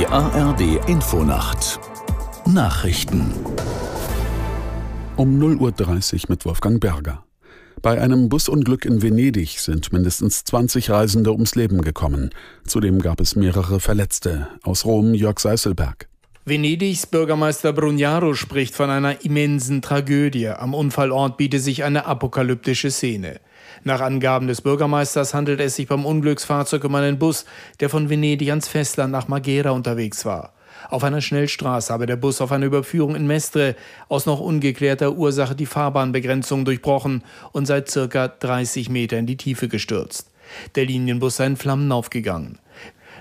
Die ARD Infonacht Nachrichten um 0.30 Uhr mit Wolfgang Berger. Bei einem Busunglück in Venedig sind mindestens 20 Reisende ums Leben gekommen. Zudem gab es mehrere Verletzte. Aus Rom Jörg Seißelberg. Venedigs Bürgermeister Brugnaro spricht von einer immensen Tragödie. Am Unfallort bietet sich eine apokalyptische Szene. Nach Angaben des Bürgermeisters handelt es sich beim Unglücksfahrzeug um einen Bus, der von Venedig ans Festland nach Magera unterwegs war. Auf einer Schnellstraße habe der Bus auf einer Überführung in Mestre aus noch ungeklärter Ursache die Fahrbahnbegrenzung durchbrochen und seit circa 30 Meter in die Tiefe gestürzt. Der Linienbus sei in Flammen aufgegangen.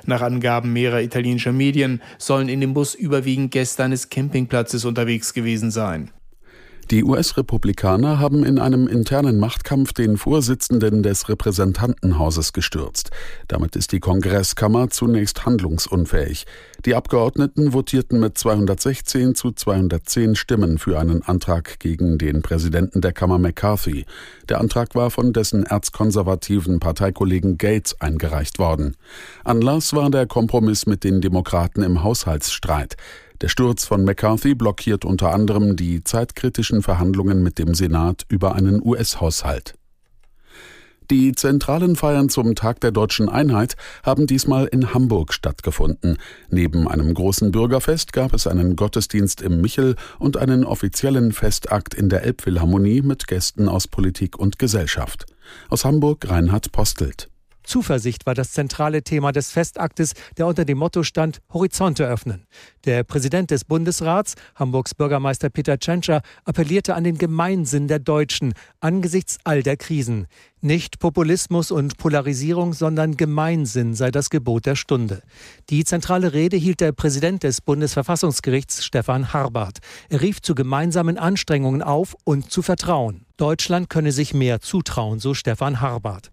Nach Angaben mehrerer italienischer Medien sollen in dem Bus überwiegend Gäste eines Campingplatzes unterwegs gewesen sein. Die US-Republikaner haben in einem internen Machtkampf den Vorsitzenden des Repräsentantenhauses gestürzt. Damit ist die Kongresskammer zunächst handlungsunfähig. Die Abgeordneten votierten mit 216 zu 210 Stimmen für einen Antrag gegen den Präsidenten der Kammer McCarthy. Der Antrag war von dessen erzkonservativen Parteikollegen Gates eingereicht worden. Anlass war der Kompromiss mit den Demokraten im Haushaltsstreit. Der Sturz von McCarthy blockiert unter anderem die zeitkritischen Verhandlungen mit dem Senat über einen US-Haushalt. Die zentralen Feiern zum Tag der deutschen Einheit haben diesmal in Hamburg stattgefunden. Neben einem großen Bürgerfest gab es einen Gottesdienst im Michel und einen offiziellen Festakt in der Elbphilharmonie mit Gästen aus Politik und Gesellschaft. Aus Hamburg Reinhard Postelt. Zuversicht war das zentrale Thema des Festaktes, der unter dem Motto stand Horizonte öffnen. Der Präsident des Bundesrats, Hamburgs Bürgermeister Peter Tschentscher, appellierte an den Gemeinsinn der Deutschen angesichts all der Krisen. Nicht Populismus und Polarisierung, sondern Gemeinsinn sei das Gebot der Stunde. Die zentrale Rede hielt der Präsident des Bundesverfassungsgerichts Stefan Harbart. Er rief zu gemeinsamen Anstrengungen auf und zu Vertrauen. Deutschland könne sich mehr zutrauen, so Stefan Harbart.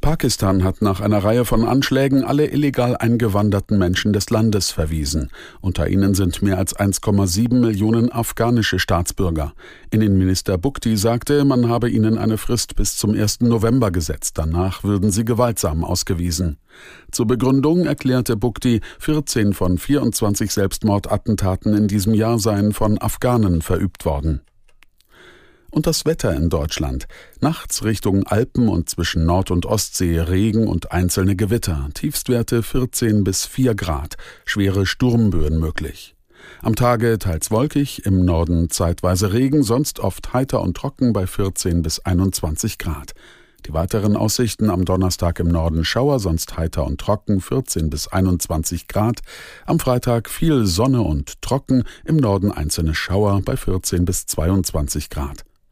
Pakistan hat nach einer Reihe von Anschlägen alle illegal eingewanderten Menschen des Landes verwiesen. Unter ihnen sind mehr als 1,7 Millionen afghanische Staatsbürger. Innenminister Bukti sagte, man habe ihnen eine Frist bis zum 1. November gesetzt. Danach würden sie gewaltsam ausgewiesen. Zur Begründung erklärte Bukti, 14 von 24 Selbstmordattentaten in diesem Jahr seien von Afghanen verübt worden. Und das Wetter in Deutschland. Nachts Richtung Alpen und zwischen Nord- und Ostsee Regen und einzelne Gewitter. Tiefstwerte 14 bis 4 Grad. Schwere Sturmböen möglich. Am Tage teils wolkig, im Norden zeitweise Regen, sonst oft heiter und trocken bei 14 bis 21 Grad. Die weiteren Aussichten am Donnerstag im Norden Schauer, sonst heiter und trocken 14 bis 21 Grad. Am Freitag viel Sonne und trocken, im Norden einzelne Schauer bei 14 bis 22 Grad.